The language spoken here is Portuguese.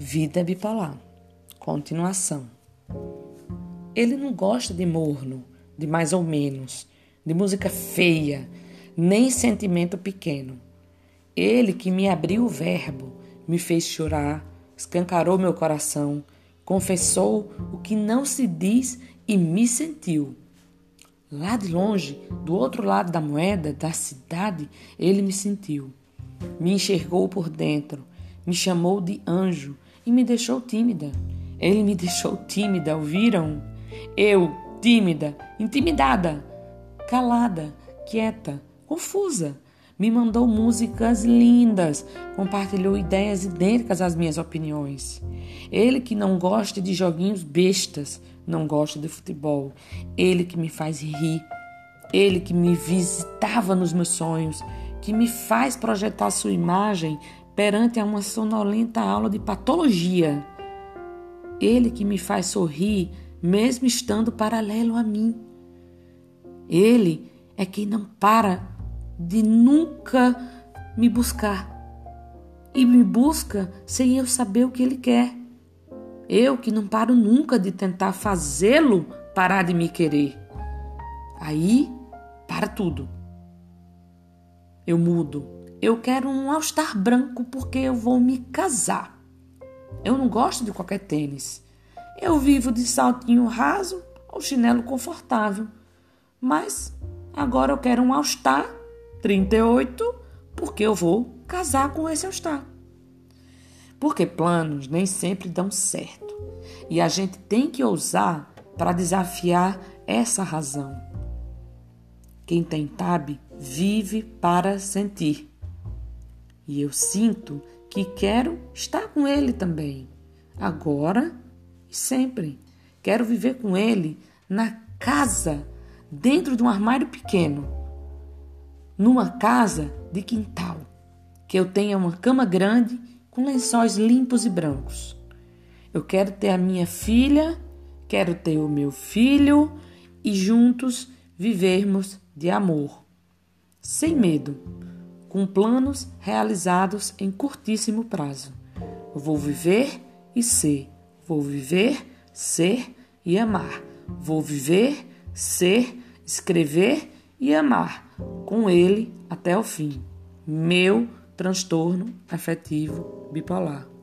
Vida bipolar. Continuação. Ele não gosta de morno, de mais ou menos, de música feia, nem sentimento pequeno. Ele que me abriu o verbo, me fez chorar, escancarou meu coração, confessou o que não se diz e me sentiu. Lá de longe, do outro lado da moeda, da cidade, ele me sentiu. Me enxergou por dentro, me chamou de anjo e me deixou tímida. Ele me deixou tímida, ouviram? Eu, tímida, intimidada, calada, quieta, confusa. Me mandou músicas lindas, compartilhou ideias idênticas às minhas opiniões. Ele que não gosta de joguinhos bestas, não gosta de futebol. Ele que me faz rir. Ele que me visitava nos meus sonhos, que me faz projetar sua imagem perante uma sonolenta aula de patologia. Ele que me faz sorrir, mesmo estando paralelo a mim. Ele é quem não para de nunca me buscar. E me busca sem eu saber o que ele quer. Eu que não paro nunca de tentar fazê-lo parar de me querer. Aí, para tudo. Eu mudo eu quero um all-star branco porque eu vou me casar. Eu não gosto de qualquer tênis. Eu vivo de saltinho raso ou chinelo confortável. Mas agora eu quero um all-star 38 porque eu vou casar com esse all-star. Porque planos nem sempre dão certo. E a gente tem que ousar para desafiar essa razão. Quem tem tab vive para sentir. E eu sinto que quero estar com Ele também, agora e sempre. Quero viver com Ele na casa, dentro de um armário pequeno, numa casa de quintal, que eu tenha uma cama grande com lençóis limpos e brancos. Eu quero ter a minha filha, quero ter o meu filho e juntos vivermos de amor, sem medo com planos realizados em curtíssimo prazo. vou viver e ser. Vou viver, ser e amar. Vou viver, ser, escrever e amar com ele até o fim. Meu transtorno afetivo bipolar.